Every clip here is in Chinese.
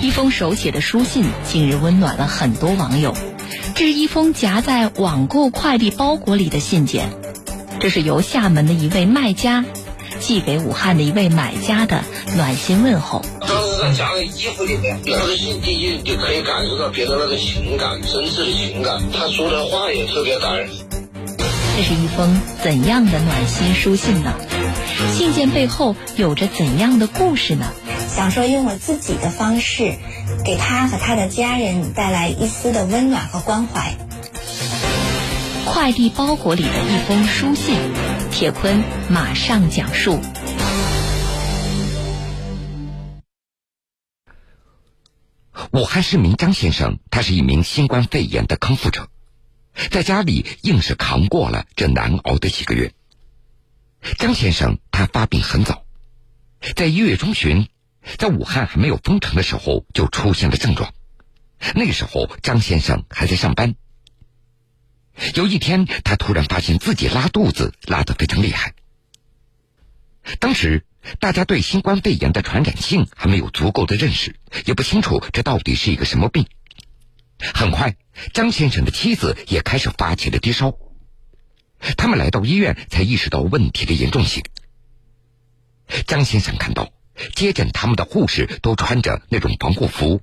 一封手写的书信，近日温暖了很多网友。这是一封夹在网购快递包裹里的信件，这是由厦门的一位卖家寄给武汉的一位买家的暖心问候。当时他夹在衣服里面，他的信第一就可以感受到别的那个情感，真挚的情感。他说的话也特别感人。这是一封怎样的暖心书信呢？信件背后有着怎样的故事呢？想说用我自己的方式，给他和他的家人带来一丝的温暖和关怀。快递包裹里的一封书信，铁坤马上讲述。武汉市民张先生，他是一名新冠肺炎的康复者，在家里硬是扛过了这难熬的几个月。张先生他发病很早，在一月中旬。在武汉还没有封城的时候，就出现了症状。那个时候，张先生还在上班。有一天，他突然发现自己拉肚子，拉得非常厉害。当时，大家对新冠肺炎的传染性还没有足够的认识，也不清楚这到底是一个什么病。很快，张先生的妻子也开始发起了低烧。他们来到医院，才意识到问题的严重性。张先生看到。接诊他们的护士都穿着那种防护服，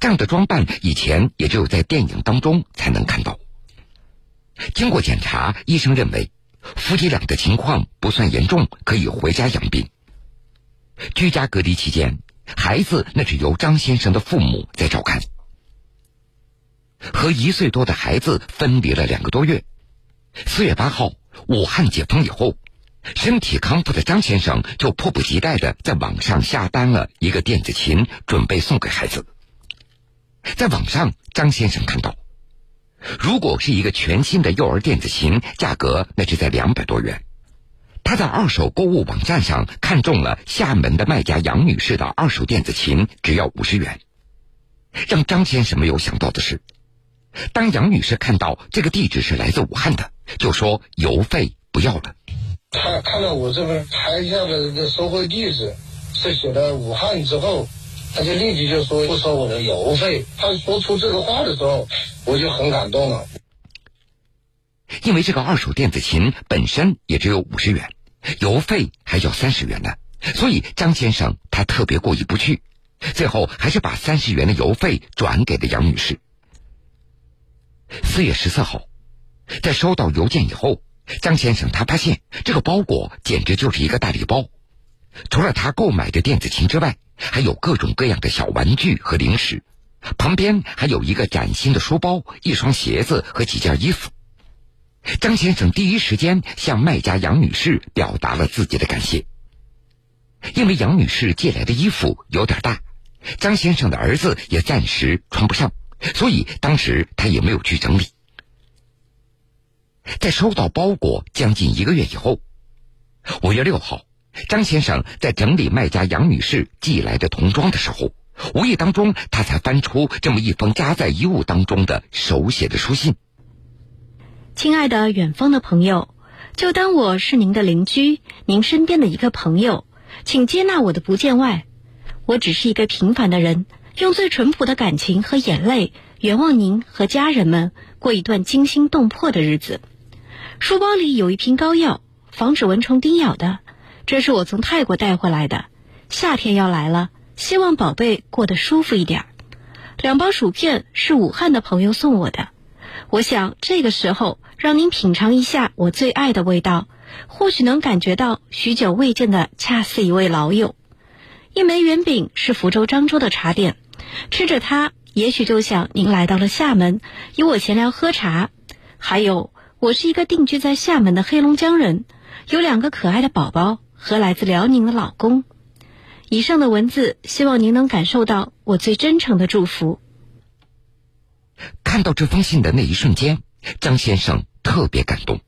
这样的装扮以前也只有在电影当中才能看到。经过检查，医生认为夫妻俩的情况不算严重，可以回家养病。居家隔离期间，孩子那是由张先生的父母在照看。和一岁多的孩子分离了两个多月，四月八号，武汉解封以后。身体康复的张先生就迫不及待的在网上下单了一个电子琴，准备送给孩子。在网上，张先生看到，如果是一个全新的幼儿电子琴，价格那是在两百多元。他在二手购物网站上看中了厦门的卖家杨女士的二手电子琴，只要五十元。让张先生没有想到的是，当杨女士看到这个地址是来自武汉的，就说邮费不要了。他看到我这边拍下的这个收货地址是写的武汉之后，他就立即就说不收我的邮费。他说出这个话的时候，我就很感动了。因为这个二手电子琴本身也只有五十元，邮费还要三十元呢，所以张先生他特别过意不去，最后还是把三十元的邮费转给了杨女士。四月十四号，在收到邮件以后。张先生他发现这个包裹简直就是一个大礼包，除了他购买的电子琴之外，还有各种各样的小玩具和零食，旁边还有一个崭新的书包、一双鞋子和几件衣服。张先生第一时间向卖家杨女士表达了自己的感谢，因为杨女士借来的衣服有点大，张先生的儿子也暂时穿不上，所以当时他也没有去整理。在收到包裹将近一个月以后，五月六号，张先生在整理卖家杨女士寄来的童装的时候，无意当中他才翻出这么一封夹在衣物当中的手写的书信。亲爱的远方的朋友，就当我是您的邻居，您身边的一个朋友，请接纳我的不见外。我只是一个平凡的人，用最淳朴的感情和眼泪，远望您和家人们过一段惊心动魄的日子。书包里有一瓶膏药，防止蚊虫叮咬的，这是我从泰国带回来的。夏天要来了，希望宝贝过得舒服一点。两包薯片是武汉的朋友送我的，我想这个时候让您品尝一下我最爱的味道，或许能感觉到许久未见的恰似一位老友。一枚圆饼是福州漳州的茶点，吃着它，也许就像您来到了厦门，与我闲聊喝茶。还有。我是一个定居在厦门的黑龙江人，有两个可爱的宝宝和来自辽宁的老公。以上的文字，希望您能感受到我最真诚的祝福。看到这封信的那一瞬间，张先生特别感动。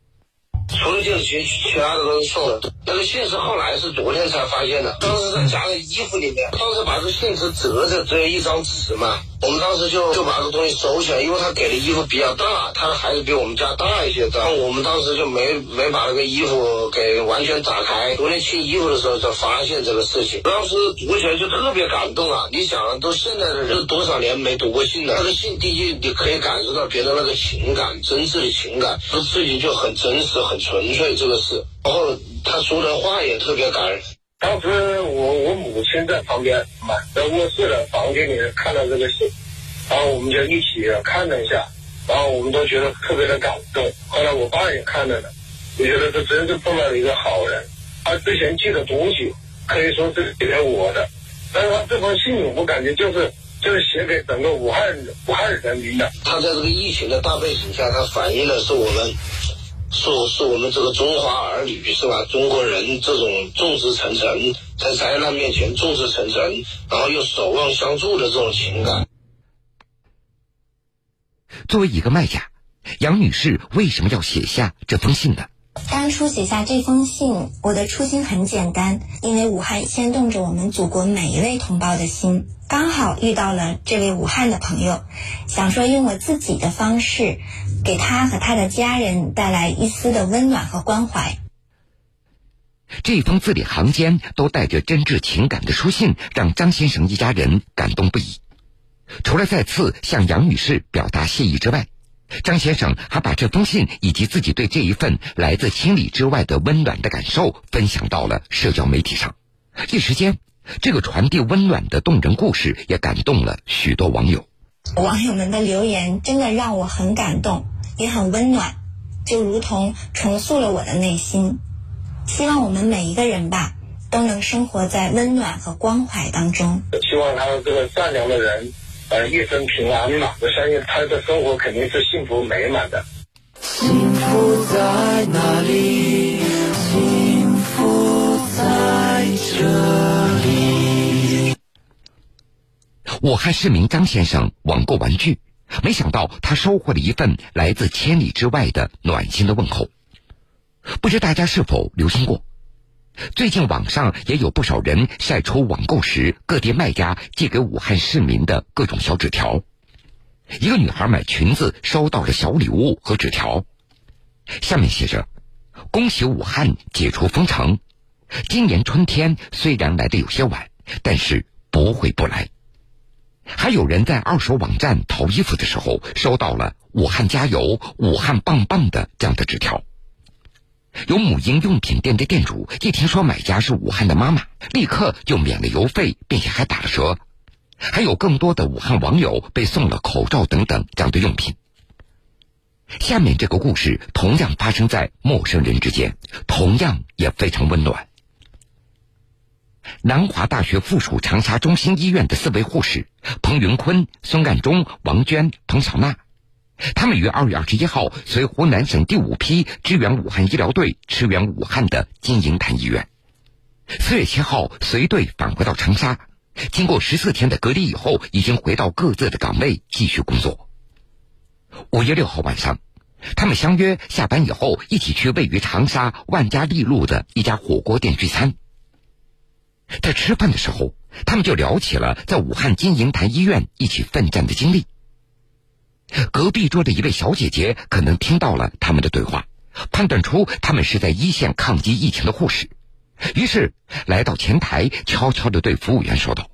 除了电子琴，其他的都是送的。那个信是后来是昨天才发现的，当时在夹在衣服里面，当时把这信纸折着，只有一张纸嘛。我们当时就就把这个东西收起来，因为他给的衣服比较大，他的孩子比我们家大一些，然后我们当时就没没把那个衣服给完全打开。昨天清衣服的时候才发现这个事情，当时读起来就特别感动啊！你想，都现在的人多少年没读过信了，那个信第一你可以感受到别人那个情感，真挚的情感，这事情就很真实、很纯粹。这个事，然后他说的话也特别感人。当时我我母亲在旁边，在卧室的房间里面看到这个信，然后我们就一起看了一下，然后我们都觉得特别的感动。后来我爸也看了呢，我觉得这真是碰到了一个好人。他之前寄的东西可以说是给我的，但是他这封信我感觉就是就是写给整个武汉武汉人民的。他在这个疫情的大背景下，他反映的是我们。是是我们这个中华儿女是吧？中国人这种众志成城，在灾难面前众志成城，然后又守望相助的这种情感。作为一个卖家，杨女士为什么要写下这封信呢？当初写下这封信，我的初心很简单，因为武汉牵动着我们祖国每一位同胞的心。刚好遇到了这位武汉的朋友，想说用我自己的方式，给他和他的家人带来一丝的温暖和关怀。这封字里行间都带着真挚情感的书信，让张先生一家人感动不已。除了再次向杨女士表达谢意之外，张先生还把这封信以及自己对这一份来自千里之外的温暖的感受分享到了社交媒体上，一时间。这个传递温暖的动人故事也感动了许多网友。网友们的留言真的让我很感动，也很温暖，就如同重塑了我的内心。希望我们每一个人吧，都能生活在温暖和关怀当中。希望他这个善良的人，呃，一生平安嘛。我相信他的生活肯定是幸福美满的。幸福在哪里？幸福在这。武汉市民张先生网购玩具，没想到他收获了一份来自千里之外的暖心的问候。不知大家是否留心过？最近网上也有不少人晒出网购时各地卖家寄给武汉市民的各种小纸条。一个女孩买裙子收到了小礼物和纸条，下面写着：“恭喜武汉解除封城，今年春天虽然来的有些晚，但是不会不来。”还有人在二手网站淘衣服的时候，收到了“武汉加油，武汉棒棒”的这样的纸条。有母婴用品店的店主一听说买家是武汉的妈妈，立刻就免了邮费，并且还打了折。还有更多的武汉网友被送了口罩等等这样的用品。下面这个故事同样发生在陌生人之间，同样也非常温暖。南华大学附属长沙中心医院的四位护士彭云坤、孙干忠、王娟、彭小娜，他们于二月二十一号随湖南省第五批支援武汉医疗队驰援武汉的金银潭医院，四月七号随队返回到长沙，经过十四天的隔离以后，已经回到各自的岗位继续工作。五月六号晚上，他们相约下班以后一起去位于长沙万家丽路的一家火锅店聚餐。在吃饭的时候，他们就聊起了在武汉金银潭医院一起奋战的经历。隔壁桌的一位小姐姐可能听到了他们的对话，判断出他们是在一线抗击疫情的护士，于是来到前台，悄悄的对服务员说道：“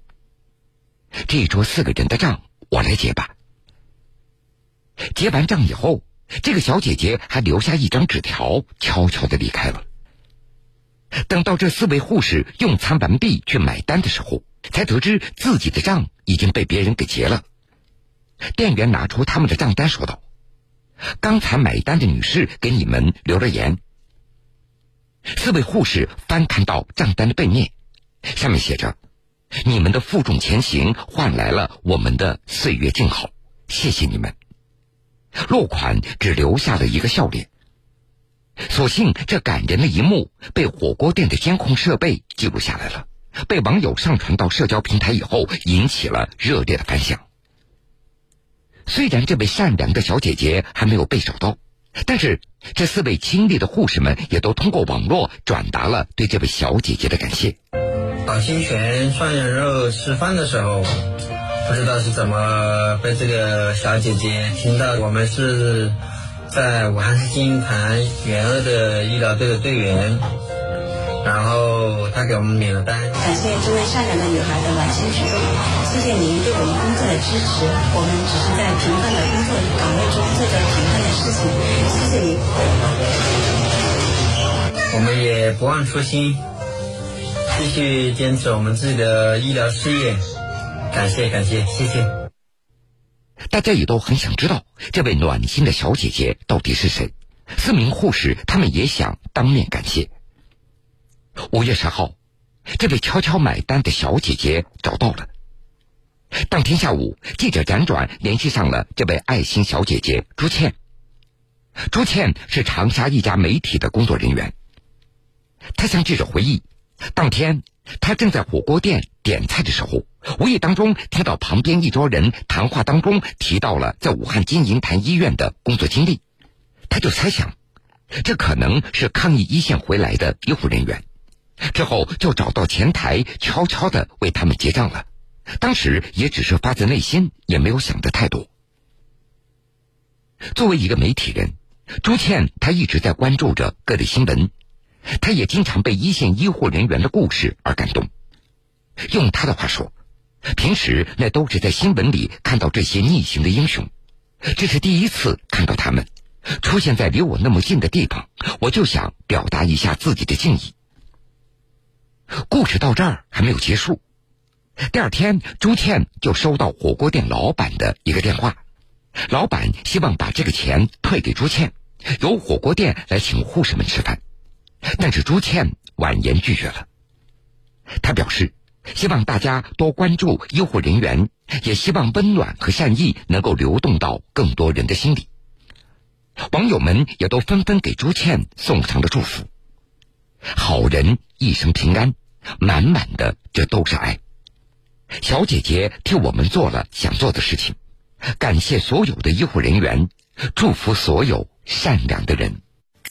这一桌四个人的账我来结吧。”结完账以后，这个小姐姐还留下一张纸条，悄悄的离开了。等到这四位护士用餐完毕去买单的时候，才得知自己的账已经被别人给结了。店员拿出他们的账单说道：“刚才买单的女士给你们留了言。”四位护士翻看到账单的背面，上面写着：“你们的负重前行换来了我们的岁月静好，谢谢你们。”落款只留下了一个笑脸。所幸，这感人的一幕被火锅店的监控设备记录下来了，被网友上传到社交平台以后，引起了热烈的反响。虽然这位善良的小姐姐还没有被找到，但是这四位亲历的护士们也都通过网络转达了对这位小姐姐的感谢。打清泉涮羊肉吃饭的时候，不知道是怎么被这个小姐姐听到我们是在武汉市金银潭援鄂的医疗队的队员，然后他给我们免了单。感谢这位善良的女孩的暖心举动，谢谢您对我们工作的支持。我们只是在平凡的工作岗位中做着平凡的事情，谢谢您。我们也不忘初心，继续坚持我们自己的医疗事业。感谢感谢，谢谢。大家也都很想知道这位暖心的小姐姐到底是谁。四名护士他们也想当面感谢。五月十号，这位悄悄买单的小姐姐找到了。当天下午，记者辗转联系上了这位爱心小姐姐朱倩。朱倩是长沙一家媒体的工作人员。她向记者回忆，当天他正在火锅店点菜的时候，无意当中听到旁边一桌人谈话当中提到了在武汉金银潭医院的工作经历，他就猜想，这可能是抗疫一线回来的医护人员。之后就找到前台，悄悄的为他们结账了。当时也只是发自内心，也没有想的太多。作为一个媒体人，朱倩她一直在关注着各类新闻。他也经常被一线医护人员的故事而感动。用他的话说，平时那都是在新闻里看到这些逆行的英雄，这是第一次看到他们出现在离我那么近的地方，我就想表达一下自己的敬意。故事到这儿还没有结束。第二天，朱倩就收到火锅店老板的一个电话，老板希望把这个钱退给朱倩，由火锅店来请护士们吃饭。但是朱倩婉言拒绝了。他表示，希望大家多关注医护人员，也希望温暖和善意能够流动到更多人的心里。网友们也都纷纷给朱倩送上了祝福。好人一生平安，满满的这都是爱。小姐姐替我们做了想做的事情，感谢所有的医护人员，祝福所有善良的人。